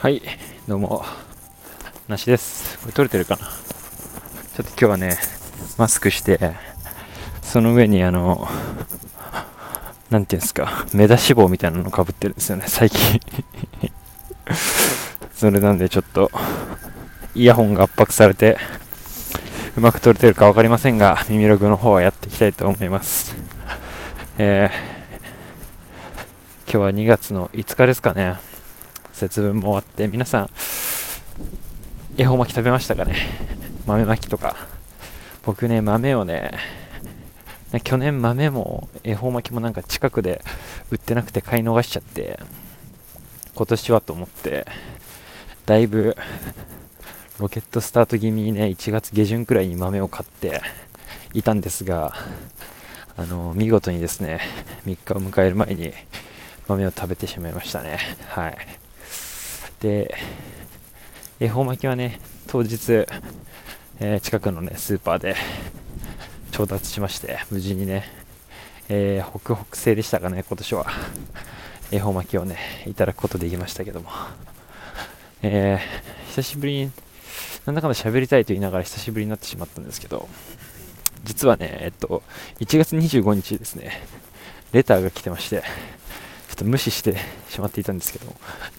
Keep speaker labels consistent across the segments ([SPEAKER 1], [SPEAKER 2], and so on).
[SPEAKER 1] はい、どうも、なしです。これ撮れてるかな？ちょっと今日はね、マスクして、その上にあの、なんていうんですか、目出し帽みたいなのかぶってるんですよね、最近。それなんでちょっと、イヤホンが圧迫されて、うまく撮れてるか分かりませんが、耳ログの方はやっていきたいと思います。えー、今日は2月の5日ですかね。節分も終わって、皆さん、恵方巻き食べましたかね？豆巻きとか。僕ね、豆をね、去年豆も恵方巻きもなんか近くで売ってなくて買い逃しちゃって、今年はと思って、だいぶロケットスタート気味にね、1月下旬くらいに豆を買っていたんですが、あの、見事にですね、3日を迎える前に豆を食べてしまいましたね。はい。で、恵方巻きはね、当日、えー近くのね、スーパーで調達しまして、無事にね、えー、ホクホク製でしたかね、今年は。恵方巻きをね、いただくことできましたけども。えー、久しぶりに、なんだかんだ喋りたいと言いながら久しぶりになってしまったんですけど、実はね、えっと、1月25日ですね、レターが来てまして、と無視して しまっていたんですけど、ちょっ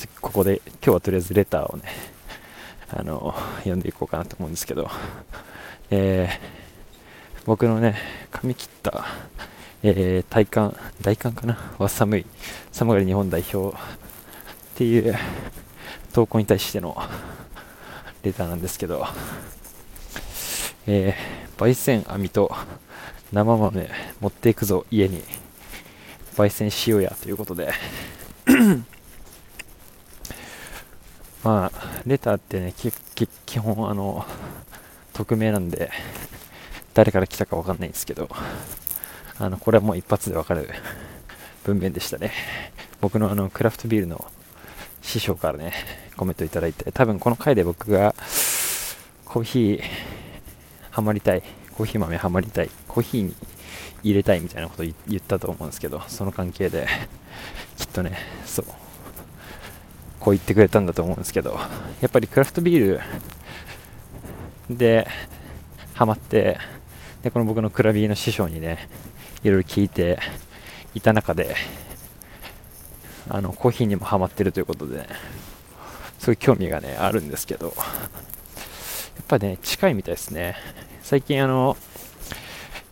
[SPEAKER 1] とここで、今日はとりあえずレターをね、あの、読んでいこうかなと思うんですけど、えー、僕のね、髪切った、えー、体感、大寒かな？は寒い、寒がり日本代表っていう投稿に対してのレターなんですけど、えー、焙煎網と生豆持っていくぞ家に。焙煎しようやということで。まあレターってね基本あの匿名なんで誰から来たかわかんないんですけどあのこれはもう一発でわかる 文面でしたね。僕のあのクラフトビールの師匠からねコメントいただいて多分この回で僕がコーヒーハマりたいコーヒー豆ハマりたいコーヒーに入れたいみたいなこと言ったと思うんですけどその関係で きっとねそうこう言ってくれたんだと思うんですけどやっぱりクラフトビールでハマってでこの僕のクラビーの師匠にねいろいろ聞いていた中であのコーヒーにもハマってるということで、そういう興味がねあるんですけどやっぱね近いみたいですね。最近あの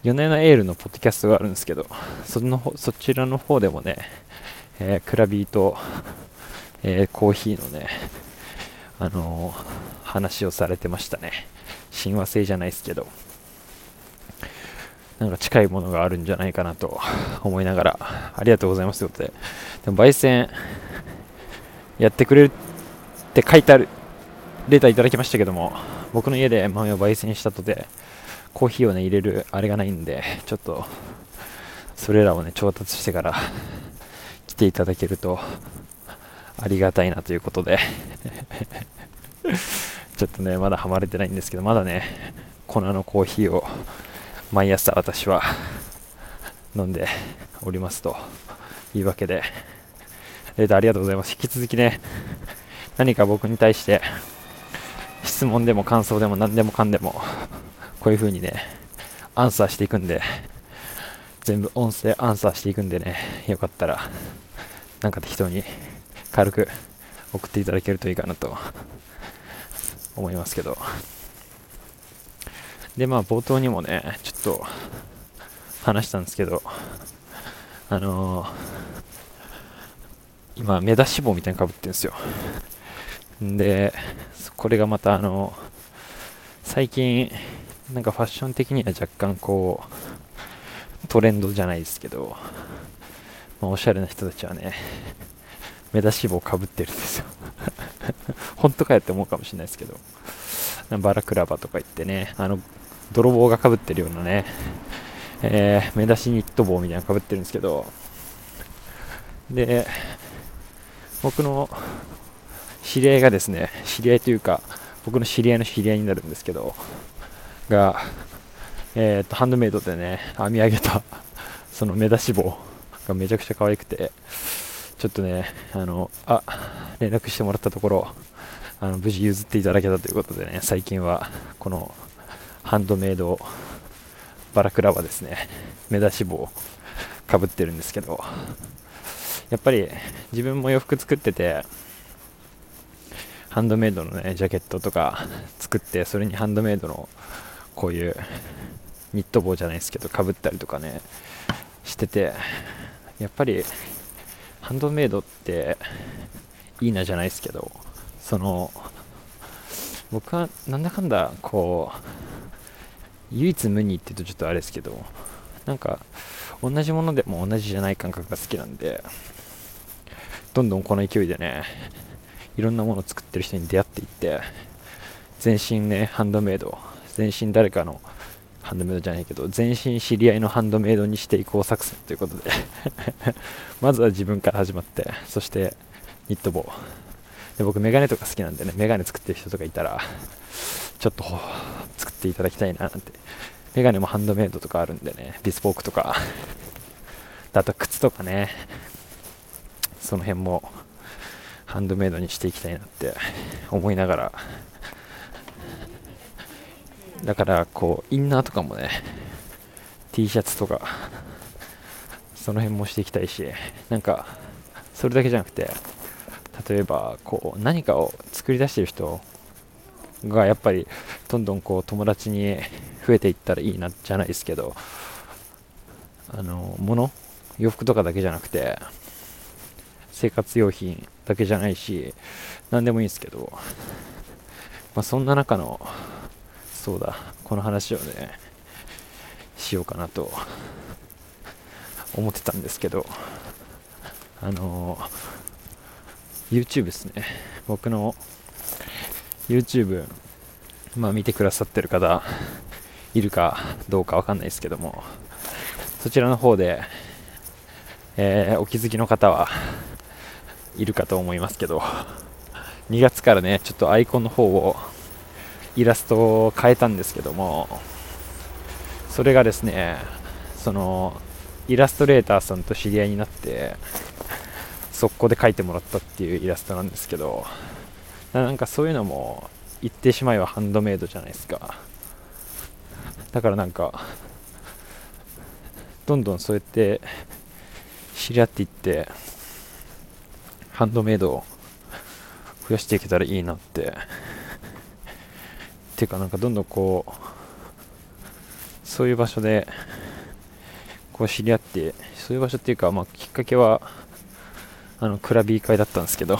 [SPEAKER 1] 夜な夜なエールのポッドキャストがあるんですけどそのそちらの方でもね、えークラビーと、えーコーヒーのねあのー話をされてましたね。親和性じゃないですけど。なんか近いものがあるんじゃないかなと思いながらありがとうございますということで。でも焙煎やってくれるって書いてあるレタいただきましたけども僕の家で豆を焙煎したとてコーヒーをね入れるあれがないんで ちょっとそれらをね調達してから 来ていただけるとありがたいなということで。ちょっとねまだハマれてないんですけどまだね粉のコーヒーを毎朝私は飲んでおりますというわけで。レターありがとうございます。引き続きね何か僕に対して質問でも感想でも何でもかんでもこういう風にねアンサーしていくんで全部音声アンサーしていくんでねよかったらなんか適当に軽く送っていただけるといいかなと思いますけど。でまあ冒頭にもねちょっと話したんですけどあのー今目出し帽みたいにかぶってるんですよ。でこれがまたあの最近なんかファッション的には若干こうトレンドじゃないですけど、まあ、おしゃれな人たちはね目出し帽かぶってるんですよ。本当かよって思うかもしれないですけどバラクラバとか言ってねあの泥棒がかぶってるようなね、えー目出しニット帽みたいなのかぶってるんですけどで僕の知り合いがですね知り合いというか僕の知り合いの知り合いになるんですけどが、えー、とハンドメイドでね編み上げた その目出し帽がめちゃくちゃ可愛くてちょっとねあのあ連絡してもらったところあの無事譲っていただけたということでね最近はこのハンドメイドバラクラはですね目出し帽かぶってるんですけどやっぱり自分も洋服作っててハンドメイドのねジャケットとか作ってそれにハンドメイドのこういうニット帽じゃないですけどかぶったりとかねしててやっぱりハンドメイドっていいなじゃないですけどその僕はなんだかんだこう唯一無二って言うとちょっとあれですけどなんか同じものでも同じじゃない感覚が好きなんでどんどんこの勢いでねいろんなものを作ってる人に出会っていって全身ねハンドメイド全身誰かのハンドメイドじゃないけど全身知り合いのハンドメイドにしていこう作戦ということで。まずは自分から始まってそしてニット帽。で僕メガネとか好きなんでねメガネ作ってる人とかいたらちょっと作っていただきたいななんて。メガネもハンドメイドとかあるんでねビスポークとか。あと靴とかねその辺もハンドメイドにしていきたいなって思いながらだからこうインナーとかもね T シャツとかその辺もしていきたいしなんかそれだけじゃなくて例えばこう何かを作り出してる人がやっぱりどんどんこう友達に増えていったらいいなじゃないですけどあの物洋服とかだけじゃなくて生活用品だけじゃないし何でもいいんですけど、まあ、そんな中のそうだ。この話をねしようかなと思ってたんですけどあの YouTube ですね。僕の YouTube まあ見てくださってる方いるかどうかわかんないですけどもそちらの方で、えー、お気づきの方はいるかと思いますけど2月からねちょっとアイコンの方をイラストを変えたんですけどもそれがですねそのイラストレーターさんと知り合いになって速攻で描いてもらったっていうイラストなんですけどなんかそういうのも言ってしまえばハンドメイドじゃないですか。だからなんかどんどんそうやって知り合っていってハンドメイドを増やしていけたらいいなってっていうかなんかどんどんこうそういう場所でこう知り合ってそういう場所っていうかまあきっかけはあのクラビー会だったんですけど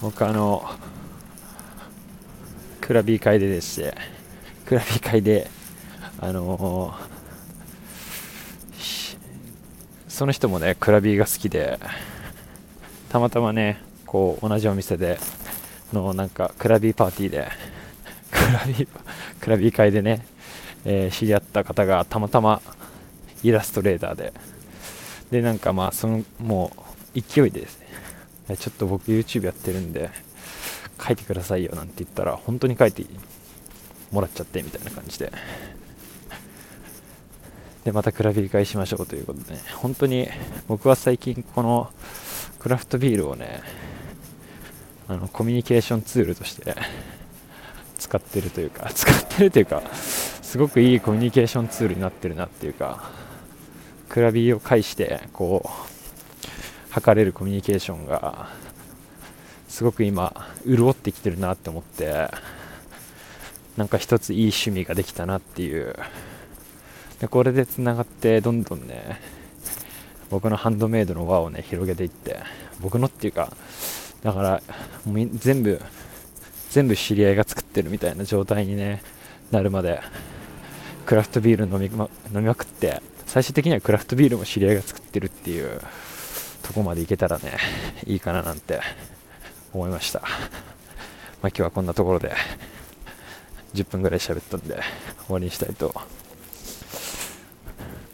[SPEAKER 1] 僕あのクラビー会ででしてクラビー会であのその人もねクラビーが好きでたまたまねこう同じお店でのなんかクラビーパーティーでクラビークラビー会でね、えー、知り合った方がたまたまイラストレーターで。でなんかまあそのもう勢いでですねちょっと僕 YouTube やってるんで書いてくださいよなんて言ったら本当に書いてもらっちゃってみたいな感じで。でまたクラビー会しましょうということでね本当に僕は最近このクラフトビールをねあのコミュニケーションツールとして使ってるというか 使ってるというかすごくいいコミュニケーションツールになってるなっていうかクラビを介してこう測れるコミュニケーションがすごく今潤ってきてるなって思ってなんか一ついい趣味ができたなっていう。でこれでつながってどんどんね僕のハンドメイドの輪をね広げていって僕のっていうかだからもう全部全部知り合いが作ってるみたいな状態に、ね、なるまでクラフトビール飲み,、ま、飲みまくって最終的にはクラフトビールも知り合いが作ってるっていうとこまでいけたらねいいかななんて思いました、まあ、今日はこんなところで10分ぐらい喋ったんで終わりにしたいと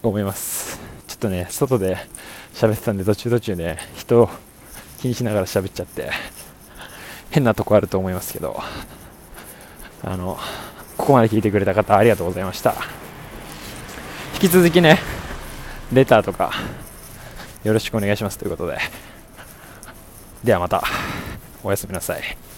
[SPEAKER 1] 思います。ちょっとね外で喋ってたんで途中途中ね人を気にしながら喋っちゃって変なとこあると思いますけどあのここまで聞いてくれた方ありがとうございました引き続きねレターとかよろしくお願いしますということでではまた、おやすみなさい。